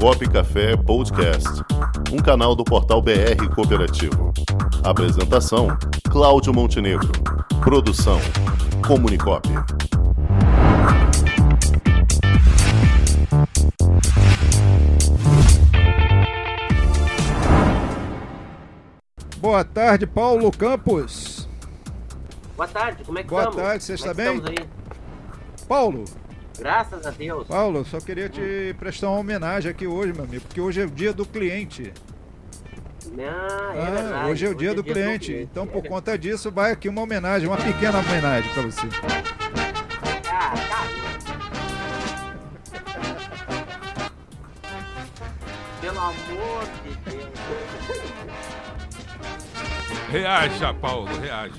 Comunicop Café Podcast, um canal do portal BR Cooperativo. Apresentação: Cláudio Montenegro. Produção: Comunicop. Boa tarde, Paulo Campos. Boa tarde, como é que Boa estamos? tarde, você Como é está que bem? Paulo, Graças a Deus. Paulo, só queria te prestar uma homenagem aqui hoje, meu amigo, porque hoje é o dia do cliente. Ah, é Ah, verdade. hoje é o dia do cliente. Então, por conta disso, vai aqui uma homenagem, uma pequena homenagem para você. Ah, tá. Pelo amor de Deus. Reaja, Paulo, reaja.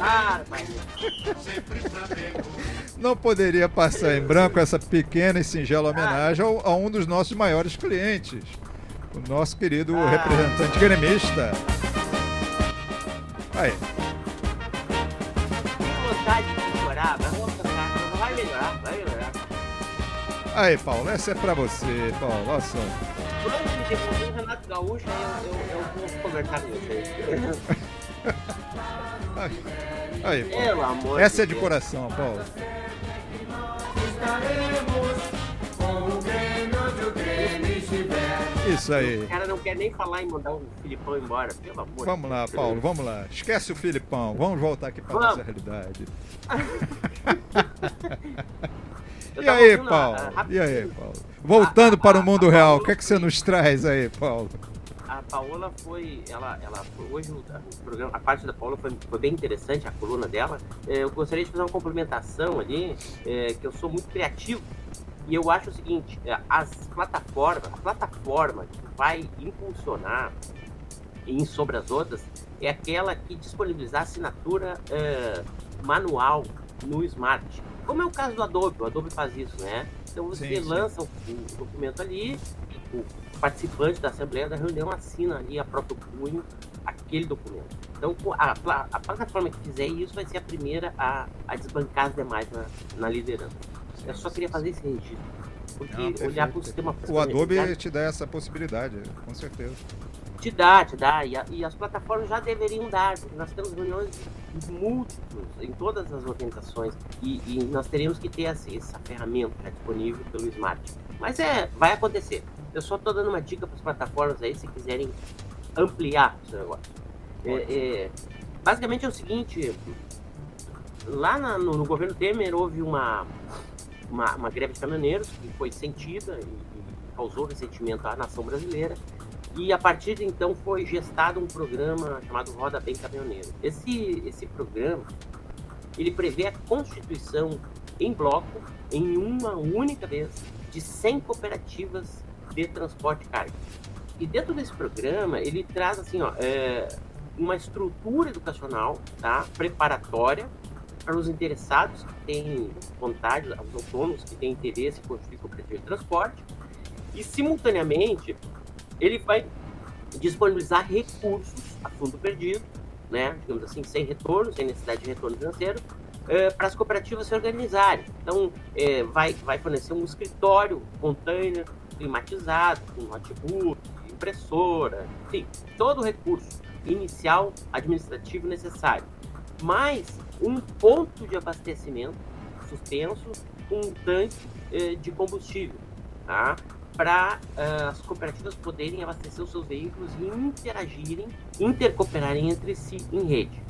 Ah, pai. Não poderia passar em branco essa pequena e singela homenagem ao- a um dos nossos maiores clientes, o nosso querido Ah. representante gremista. Aí, Que vontade de chorar, mas vamos tocar. Não vai melhorar, vai melhorar. aí, Paulo, essa é pra você, Paulo. Olha só. Quando me devolver o Renato Gaúcho, eu, eu, eu vou conversar com vocês. Aí. Pelo amor Essa é de Deus. coração, Paulo. Isso aí. O cara não quer nem falar em mandar o Filipão embora, pelo amor Vamos lá, Paulo, vamos lá. Esquece o Filipão. Vamos voltar aqui para Vamos. nossa realidade. E aí, Paulo? ah, E aí, Paulo? Voltando para o mundo real, o que é que você nos traz aí, Paulo? A Paola foi, ela, ela hoje o programa, a parte da Paola foi, foi bem interessante, a coluna dela. É, eu gostaria de fazer uma complementação ali, é, que eu sou muito criativo e eu acho o seguinte: é, as plataformas, a plataforma que vai impulsionar em sobre as outras é aquela que disponibilizar assinatura é, manual no Smart. Como é o caso do Adobe, o Adobe faz isso, né? Então você Sim, sim. lança o, documento ali, o participante da Assembleia da reunião assina ali a próprio punho aquele documento. Então a, pla- a plataforma que fizer isso vai ser a primeira a, a desbancar as demais na, na liderança. Eu só queria fazer esse registro. Porque Não, olhar para o sistema O Adobe te dá essa possibilidade, com certeza. Te dá, te dá. E, a- e as plataformas já deveriam dar, porque nós temos reuniões múltiplas em todas as organizações e, e nós teríamos que ter essa, essa ferramenta disponível pelo Smart. Mas é, vai acontecer. Eu só estou dando uma dica para as plataformas aí, se quiserem ampliar o seu negócio. É, é, basicamente é o seguinte, lá na- no, no governo Temer houve uma, uma, uma greve de caminhoneiros que foi sentida e, e causou ressentimento à nação brasileira. E a partir de então foi gestado um programa chamado Roda Bem Caminhoneiro. Esse, esse programa ele prevê a constituição em bloco, em uma única vez, de 100 cooperativas de transporte carga. E dentro desse programa ele traz assim, ó, é, uma estrutura educacional, tá, preparatória para os interessados que têm vontade, os autônomos que têm interesse em constituir cooperativa de transporte, e simultaneamente ele vai disponibilizar recursos a fundo perdido, né, digamos assim, sem retorno, sem necessidade de retorno financeiro, eh, para as cooperativas se organizarem. Então, eh, vai, vai fornecer um escritório, container climatizado, com notebook, impressora, enfim, todo o recurso inicial administrativo necessário. Mais um ponto de abastecimento suspenso com um tanque eh, de combustível, tá? Para as cooperativas poderem abastecer os seus veículos e interagirem, intercooperarem entre si em rede.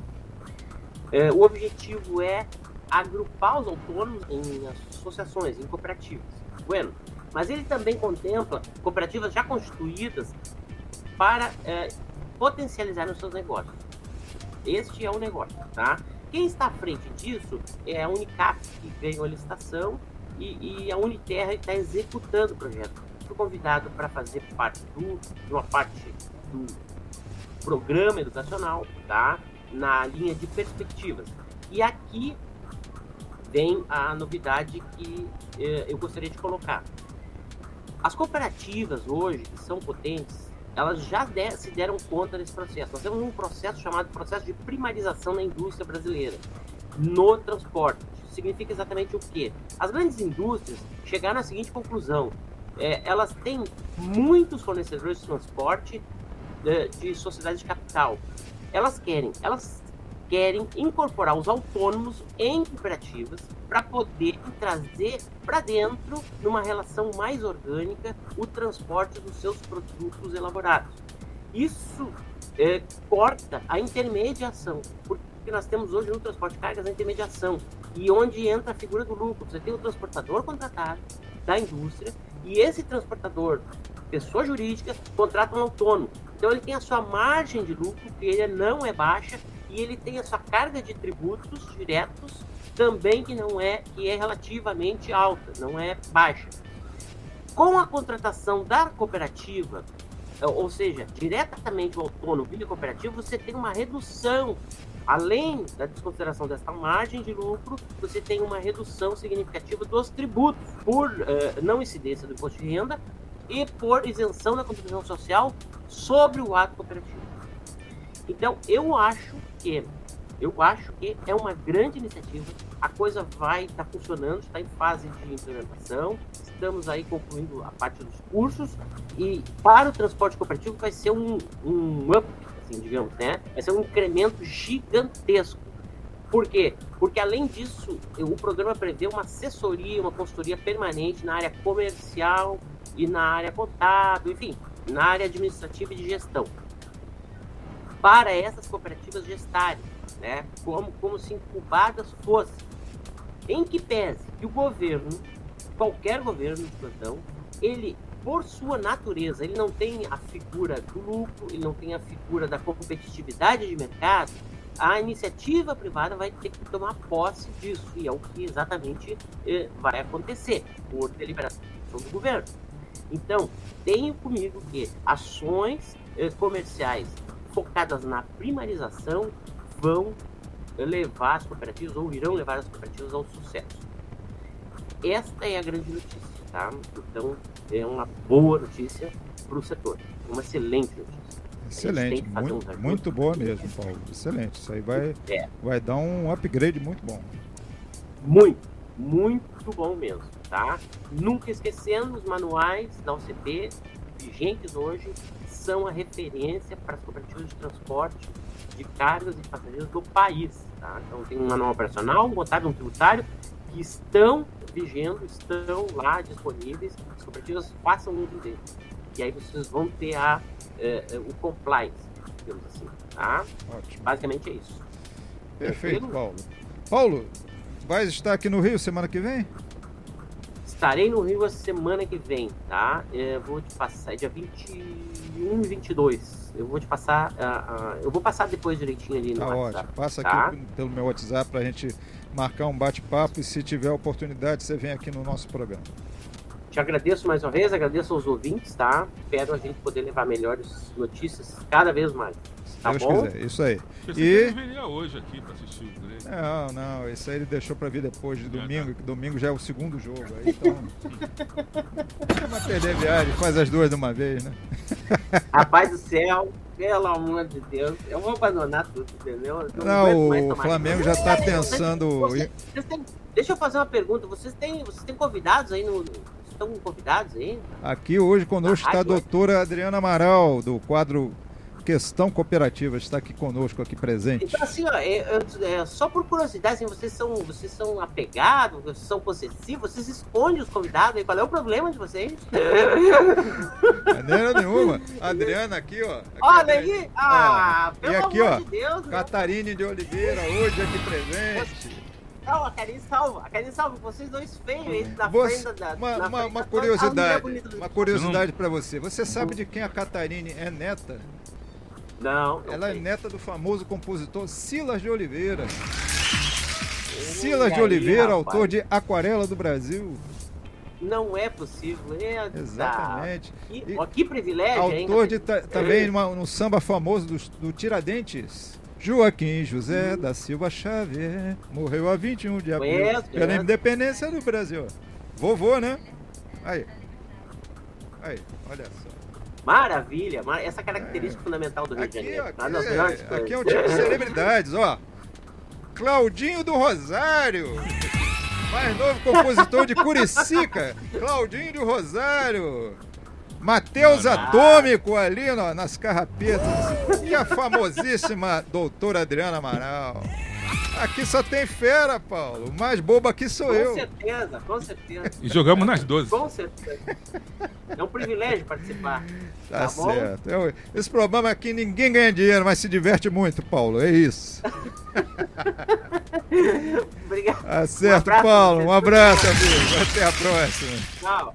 Eh, o objetivo é agrupar os autônomos em associações, em cooperativas. Bueno, mas ele também contempla cooperativas já constituídas para eh, potencializar os seus negócios. Este é o negócio, tá? Quem está à frente disso é a Unicap, que ganhou a licitação, e, e a Uniterra está executando o projeto. Convidado para fazer parte do, de uma parte do programa educacional, tá? Na linha de perspectivas. E aqui vem a novidade que eh, eu gostaria de colocar. As cooperativas hoje, que são potentes, elas já de- se deram conta desse processo. Nós temos um processo chamado processo de primarização na indústria brasileira, no transporte. Significa exatamente o quê? As grandes indústrias chegaram à seguinte conclusão: é, elas têm muitos fornecedores de transporte de, de sociedade de capital. Elas querem, elas querem incorporar os autônomos em cooperativas para poder trazer para dentro, numa relação mais orgânica, o transporte dos seus produtos elaborados. Isso é, corta a intermediação, porque nós temos hoje no transporte de cargas a intermediação, e onde entra a figura do lucro. Você tem o transportador contratado da indústria, e esse transportador, pessoa jurídica, contrata um autônomo. Então ele tem a sua margem de lucro, que ele não é baixa, e ele tem a sua carga de tributos diretos também que não é que é relativamente alta, não é baixa. Com a contratação da cooperativa, ou seja, diretamente o autônomo via cooperativa, você tem uma redução além da desconsideração dessa margem de lucro, você tem uma redução significativa dos tributos por uh, não incidência do imposto de renda e por isenção da contribuição social sobre o ato cooperativo. Então, eu acho que eu acho que é uma grande iniciativa. A coisa vai estar tá funcionando, está em fase de implementação. Estamos aí concluindo a parte dos cursos e para o transporte cooperativo vai ser um, um up, assim, digamos, né? Vai ser um incremento gigantesco. Por quê? Porque além disso, o programa prevê uma assessoria, uma consultoria permanente na área comercial e na área contábil, enfim, na área administrativa e de gestão para essas cooperativas gestarem, né? como, como se incubadas fossem. Em que pese que o governo, qualquer governo de plantão, ele, por sua natureza, ele não tem a figura do lucro, ele não tem a figura da competitividade de mercado, a iniciativa privada vai ter que tomar posse disso, e é o que exatamente eh, vai acontecer, por deliberação do governo. Então, tenho comigo que ações eh, comerciais focadas na primarização vão levar as cooperativas ou irão levar as cooperativas ao sucesso. Esta é a grande notícia, tá? Então é uma boa notícia para o setor, uma excelente notícia. Excelente, muito, muito boa mesmo, Paulo. Excelente. Isso aí vai, é. vai dar um upgrade muito bom. Muito, muito bom mesmo, tá? Nunca esquecendo os manuais da OCP vigentes hoje são a referência para as cooperativas de transporte de cargas e passageiros do país. Tá? Então, tem um manual operacional, um contábil, um tributário, que estão vigendo, estão lá disponíveis, as cooperativas façam o lucro deles. E aí vocês vão ter a, uh, o compliance, digamos assim. Tá? Ótimo. Basicamente é isso. Perfeito, Paulo. Paulo, vai estar aqui no Rio semana que vem? Estarei no Rio a semana que vem, tá? Eu vou te passar, é dia 20. 1,22. Eu vou te passar. Uh, uh, eu vou passar depois direitinho ali no tá WhatsApp. Ótimo. Passa tá? aqui pelo meu WhatsApp para a gente marcar um bate-papo e se tiver oportunidade você vem aqui no nosso programa. Te agradeço mais uma vez, agradeço aos ouvintes, tá? Espero a gente poder levar melhores notícias cada vez mais. Tá Deus bom? quiser, isso aí. Você e... viria hoje aqui para assistir o Grêmio. Não, não, isso aí ele deixou para vir depois de domingo, que domingo já é o segundo jogo. Aí, então. Chama perder a viagem, faz as duas de uma vez, né? Rapaz do céu, pelo amor de Deus, eu vou abandonar tudo, entendeu? Não, não o Flamengo já está pensando. Vocês, vocês têm, deixa eu fazer uma pergunta. Vocês têm, vocês têm convidados aí no, estão convidados aí? Aqui hoje conosco está a doutora Adriana Amaral, do quadro Questão Cooperativa está aqui conosco, aqui presente. Então, assim, ó, é, é, só por curiosidade, assim, vocês são, vocês são apegados, vocês são possessivos, vocês escondem os convidados, qual é o problema de vocês? Maneira nenhuma. Adriana aqui, ó. Aqui, Olha aí! Ah, pelo e aqui, amor ó, de Deus! Catarine de Oliveira, hoje aqui presente. Não, a Karine salva. A Karine salva. Vocês dois feios aí na você, frente da. Uma, na uma, frente uma curiosidade. Uma curiosidade para você. Você sabe de quem a Catarine é neta? Não. Ela é neta do famoso compositor Silas de Oliveira. Silas de Oliveira, autor de Aquarela do Brasil. Não é possível. É, Exatamente. Que, e, que privilégio, Autor hein? de também no samba famoso do, do Tiradentes. Joaquim José da Silva Xavier morreu a 21 de abril conheço, pela conheço. independência do Brasil. Vovô, né? Aí. Aí, olha só. Maravilha, essa característica é. fundamental do Rio aqui, de Janeiro. Aqui, é, aqui é um tipo de celebridades, ó. Claudinho do Rosário. Mais novo compositor de Curicica, Claudinho Rosário. Matheus Atômico ali no, nas carrapetas. E a famosíssima doutora Adriana Amaral. Aqui só tem fera, Paulo. Mais bobo aqui sou com eu. Com certeza, com certeza. E jogamos nas 12. Com certeza. É um privilégio participar. Tá, tá certo. Eu, esse problema aqui ninguém ganha dinheiro, mas se diverte muito, Paulo. É isso. Obrigado. Tá certo, um Paulo. Um abraço, amigo. Até a próxima. Tchau.